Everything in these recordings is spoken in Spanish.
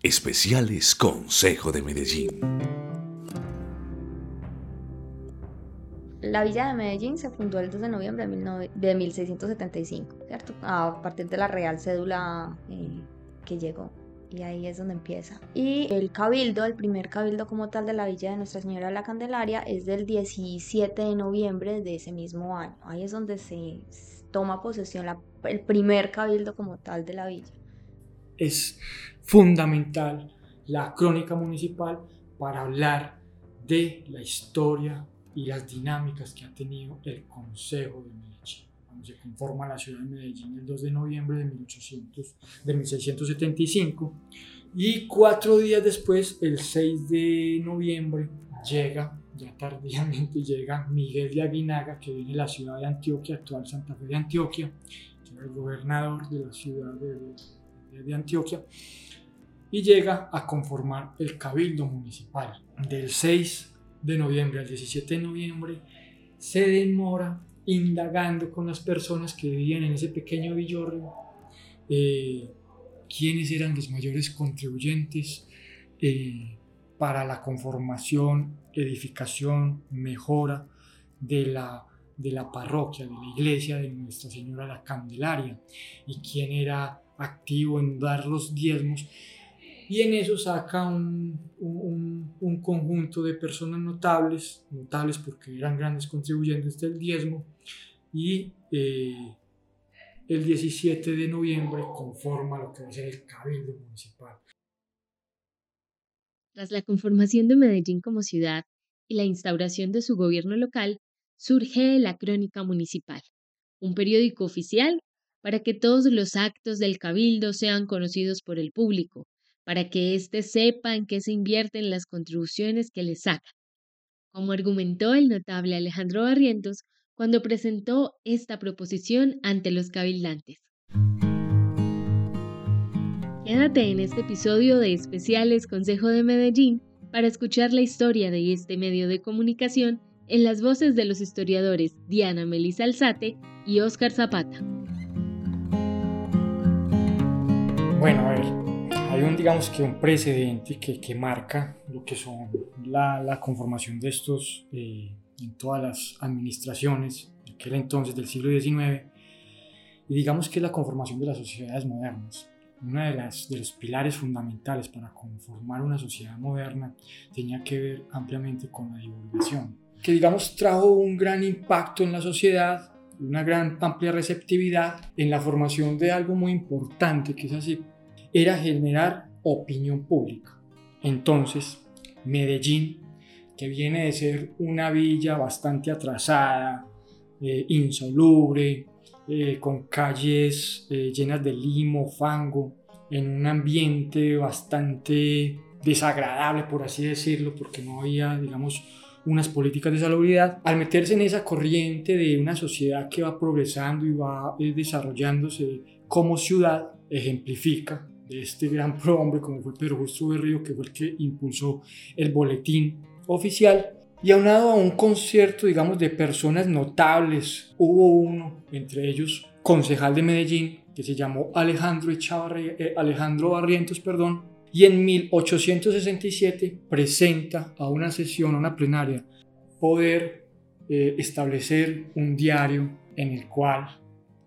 Especiales Consejo de Medellín. La villa de Medellín se fundó el 2 de noviembre de 1675, ¿cierto? A partir de la real cédula eh, que llegó. Y ahí es donde empieza. Y el cabildo, el primer cabildo como tal de la villa de Nuestra Señora de la Candelaria, es del 17 de noviembre de ese mismo año. Ahí es donde se toma posesión el primer cabildo como tal de la villa. Es fundamental la crónica municipal para hablar de la historia y las dinámicas que ha tenido el Consejo de Medellín. Se conforma la ciudad de Medellín el 2 de noviembre de, 1800, de 1675 y cuatro días después, el 6 de noviembre, llega, ya tardíamente llega Miguel de Aguinaga, que viene de la ciudad de Antioquia, actual Santa Fe de Antioquia, era el gobernador de la ciudad de, de Antioquia, y llega a conformar el cabildo municipal. Del 6 de noviembre al 17 de noviembre, se demora indagando con las personas que vivían en ese pequeño villorrio, eh, quiénes eran los mayores contribuyentes eh, para la conformación, edificación, mejora de la, de la parroquia, de la iglesia de Nuestra Señora la Candelaria, y quién era activo en dar los diezmos y en eso saca un, un, conjunto de personas notables, notables porque eran grandes contribuyentes del diezmo, y eh, el 17 de noviembre conforma lo que va a ser el Cabildo Municipal. Tras la conformación de Medellín como ciudad y la instauración de su gobierno local, surge la Crónica Municipal, un periódico oficial para que todos los actos del cabildo sean conocidos por el público, para que éste sepa en qué se invierten las contribuciones que le sacan, como argumentó el notable Alejandro Barrientos cuando presentó esta proposición ante los cabildantes. Quédate en este episodio de Especiales Consejo de Medellín para escuchar la historia de este medio de comunicación en las voces de los historiadores Diana Melisa Alzate y Óscar Zapata. Bueno, a ver, hay un, digamos que un precedente que, que marca lo que son la, la conformación de estos eh, en todas las administraciones de aquel entonces del siglo XIX y digamos que es la conformación de las sociedades modernas. Uno de, las, de los pilares fundamentales para conformar una sociedad moderna tenía que ver ampliamente con la divulgación, que digamos trajo un gran impacto en la sociedad, una gran amplia receptividad en la formación de algo muy importante, que es así era generar opinión pública. Entonces, Medellín, que viene de ser una villa bastante atrasada, eh, eh, con calles eh, llenas de limo, fango, en un ambiente bastante desagradable, por así decirlo, porque no había, digamos, unas políticas de salubridad, al meterse en esa corriente de una sociedad que va progresando y va desarrollándose como ciudad, ejemplifica de este gran prohombre como fue Pedro Justo Berrío, que fue el que impulsó el boletín oficial. Y aunado a un concierto, digamos, de personas notables, hubo uno, entre ellos concejal de Medellín, que se llamó Alejandro, eh, Alejandro Barrientos, perdón, y en 1867 presenta a una sesión, a una plenaria, poder eh, establecer un diario en el cual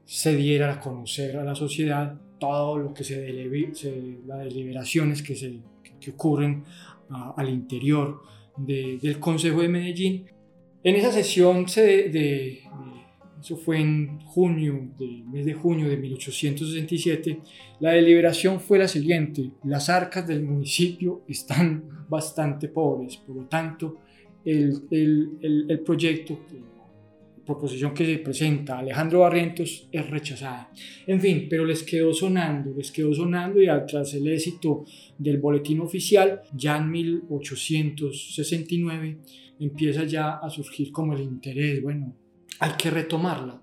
se diera a conocer a la sociedad todo lo que se, se las deliberaciones que, se, que ocurren al interior del Consejo de Medellín. En esa sesión, se de, eso fue en junio, del mes de junio de 1867, la deliberación fue la siguiente, las arcas del municipio están bastante pobres, por lo tanto, el, el, el proyecto proposición que se presenta Alejandro Barrientos es rechazada. En fin, pero les quedó sonando, les quedó sonando y tras el éxito del boletín oficial, ya en 1869 empieza ya a surgir como el interés, bueno, hay que retomarla.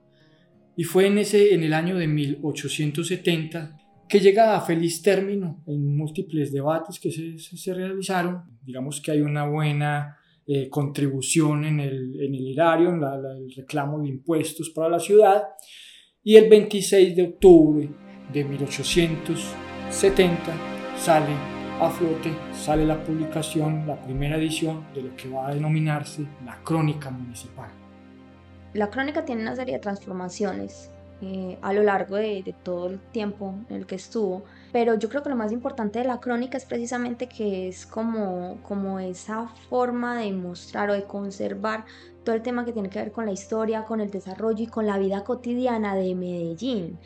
Y fue en, ese, en el año de 1870 que llega a feliz término en múltiples debates que se, se realizaron. Digamos que hay una buena eh, contribución en el, en el erario, en el reclamo de impuestos para la ciudad. Y el 26 de octubre de 1870 sale a flote, sale la publicación, la primera edición de lo que va a denominarse la Crónica Municipal. La crónica tiene una serie de transformaciones eh, a lo largo de, todo el tiempo en el que estuvo. Pero yo creo que lo más importante de la crónica es precisamente que es como, como esa forma de mostrar o de conservar todo el tema que tiene que ver con la historia, con el desarrollo y con la vida cotidiana de Medellín.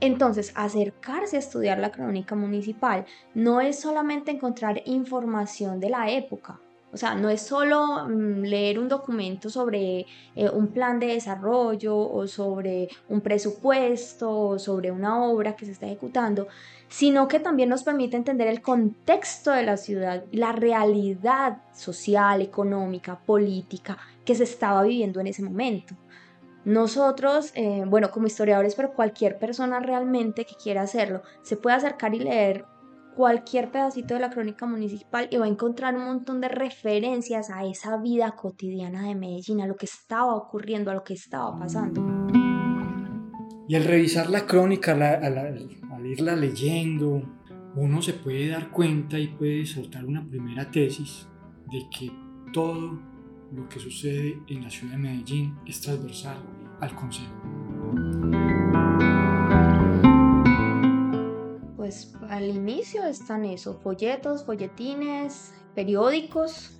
Entonces, acercarse a estudiar la crónica municipal no es solamente encontrar información de la época, o sea, no es solo mm, leer un documento sobre eh, un plan de desarrollo o sobre un presupuesto o sobre una obra que se está ejecutando, sino que también nos permite entender el contexto de la ciudad, la realidad social, económica, política que se estaba viviendo en ese momento. Nosotros, eh, bueno, como historiadores, pero cualquier persona realmente que quiera hacerlo, se puede acercar y leer cualquier pedacito de la crónica municipal y va a encontrar un montón de referencias a esa vida cotidiana de Medellín, a lo que estaba ocurriendo, a lo que estaba pasando. Y al revisar la crónica, al, irla leyendo, uno se puede dar cuenta y puede soltar una primera tesis de que todo lo que sucede en la ciudad de Medellín es transversal al Consejo. Pues al inicio están eso, folletos, folletines, periódicos.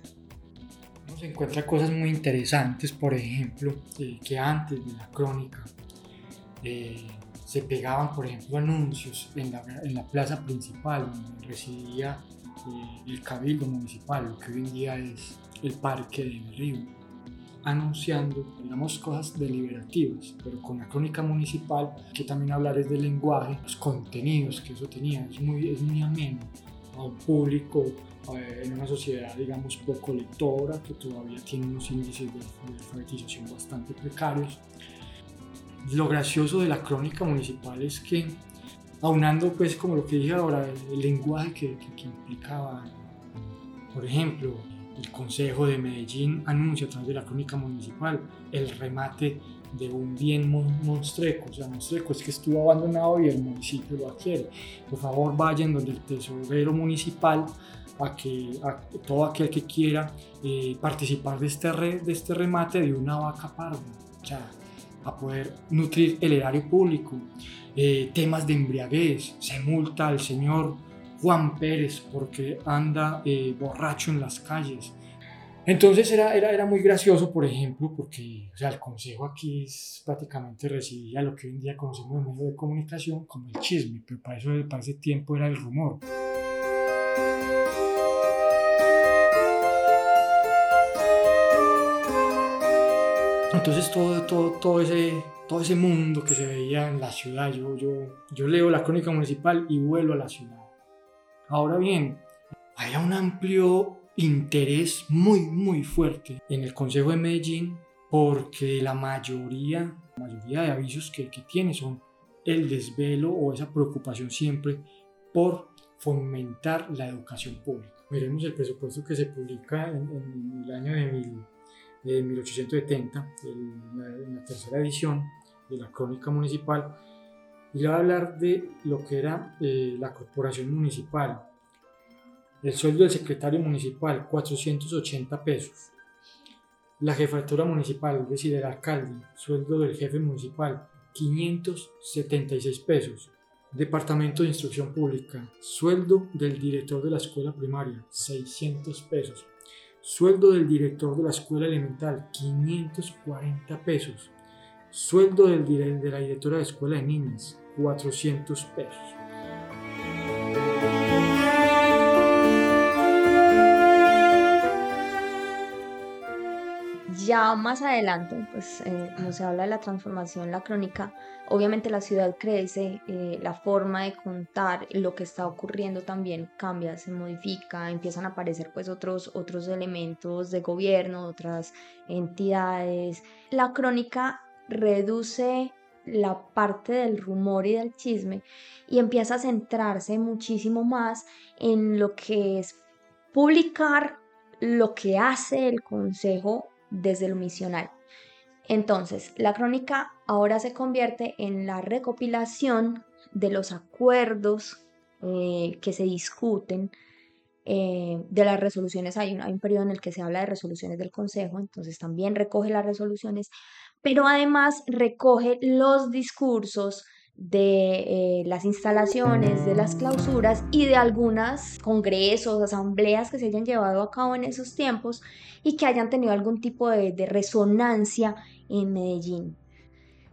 Se encuentra cosas muy interesantes, por ejemplo, eh, que antes de la crónica eh, se pegaban, por ejemplo, anuncios en la, plaza principal donde residía eh, el cabildo municipal, lo que hoy en día es el parque del río anunciando, digamos, cosas deliberativas, pero con la crónica municipal, que también hablar es del lenguaje, los contenidos que eso tenía, es muy, es muy ameno a un público eh, en una sociedad, digamos, poco lectora, que todavía tiene unos índices de, alfabetización bastante precarios. Lo gracioso de la crónica municipal es que, aunando, pues, como lo que dije ahora, el, lenguaje que, que, que implicaba, por ejemplo, el Consejo de Medellín anuncia a través de la crónica municipal el remate de un bien monstreco, o sea, monstreco es que estuvo abandonado y el municipio lo adquiere. Por favor, vayan donde el tesorero municipal a que todo aquel que quiera eh, participar de este, de este remate de una vaca parda, o sea, a poder nutrir el erario público. Eh, temas de embriaguez, se multa al señor Juan Pérez porque anda eh, borracho en las calles. Entonces era, era, era, muy gracioso, por ejemplo, porque o sea, el consejo aquí es, prácticamente recibía lo que hoy en día conocemos en medios de comunicación como el chisme, pero para eso para ese tiempo era el rumor. Entonces todo, todo, todo, ese, todo ese mundo que se veía en la ciudad, yo, yo, yo leo la crónica municipal y vuelo a la ciudad. Ahora bien, hay un amplio interés muy, muy fuerte en el Consejo de Medellín porque la mayoría, la mayoría de avisos que, que tiene son el desvelo o esa preocupación siempre por fomentar la educación pública. Miremos el presupuesto que se publica en, el año de, 1870, en la, tercera edición de la Crónica Municipal, y va a hablar de lo que era eh, la corporación municipal. El sueldo del secretario municipal, 480 pesos. La jefatura municipal, es decir, el alcalde, sueldo del jefe municipal, 576 pesos. Departamento de Instrucción Pública, sueldo del director de la escuela primaria, 600 pesos. Sueldo del director de la escuela elemental, 540 pesos. Sueldo del de la directora de escuela de niñas, 400 pesos. Ya más adelante, pues eh, como se habla de la transformación, la crónica, obviamente la ciudad crece, eh, la forma de contar lo que está ocurriendo también cambia, se modifica, empiezan a aparecer pues otros, otros elementos de gobierno, otras entidades. La crónica reduce la parte del rumor y del chisme y empieza a centrarse muchísimo más en lo que es publicar lo que hace el consejo desde lo misional. Entonces, la crónica ahora se convierte en la recopilación de los acuerdos eh, que se discuten eh, de las resoluciones, hay un, hay periodo en el que se habla de resoluciones del Consejo, entonces también recoge las resoluciones, pero además recoge los discursos de eh, las instalaciones, de las clausuras y de algunos congresos, asambleas que se hayan llevado a cabo en esos tiempos y que hayan tenido algún tipo de, resonancia en Medellín.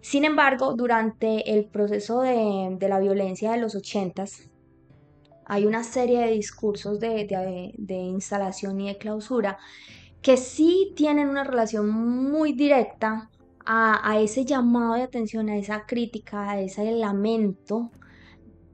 Sin embargo, durante el proceso de, la violencia de los ochentas, hay una serie de discursos de, de instalación y de clausura que sí tienen una relación muy directa a, ese llamado de atención, a esa crítica, a ese lamento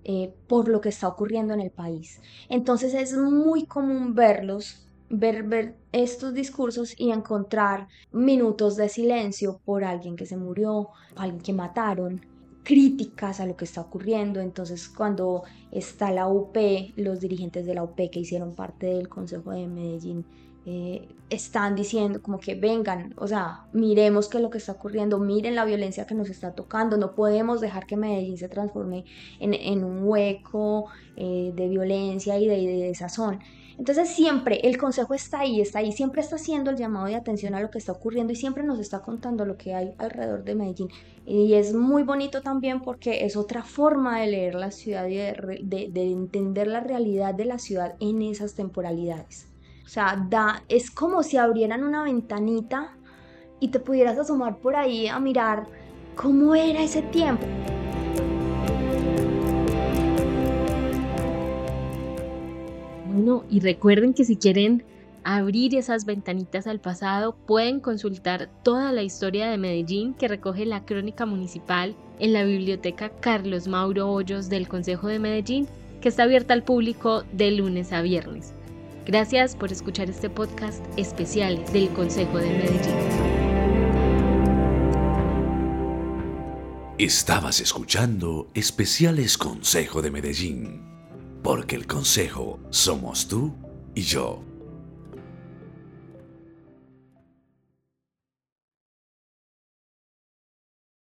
eh, por lo que está ocurriendo en el país. Entonces es muy común verlos, ver, ver estos discursos y encontrar minutos de silencio por alguien que se murió, alguien que mataron, críticas a lo que está ocurriendo. Entonces, cuando está la UP, los dirigentes de la UP que hicieron parte del Consejo de Medellín eh, están diciendo como que vengan, o sea, miremos qué es lo que está ocurriendo, miren la violencia que nos está tocando, no podemos dejar que Medellín se transforme en, un hueco eh, de violencia y de desazón. Entonces siempre el consejo está ahí, está ahí, siempre está haciendo el llamado de atención a lo que está ocurriendo y siempre nos está contando lo que hay alrededor de Medellín. Y es muy bonito también porque es otra forma de leer la ciudad y de entender la realidad de la ciudad en esas temporalidades. O sea, da, es como si abrieran una ventanita y te pudieras asomar por ahí a mirar cómo era ese tiempo. Bueno, y recuerden que si quieren abrir esas ventanitas al pasado, pueden consultar toda la historia de Medellín que recoge la crónica municipal en la biblioteca Carlos Mauro Hoyos del Consejo de Medellín, que está abierta al público de lunes a viernes. Gracias por escuchar este podcast especial del Consejo de Medellín. Estabas escuchando especiales Consejo de Medellín, porque el Consejo somos tú y yo.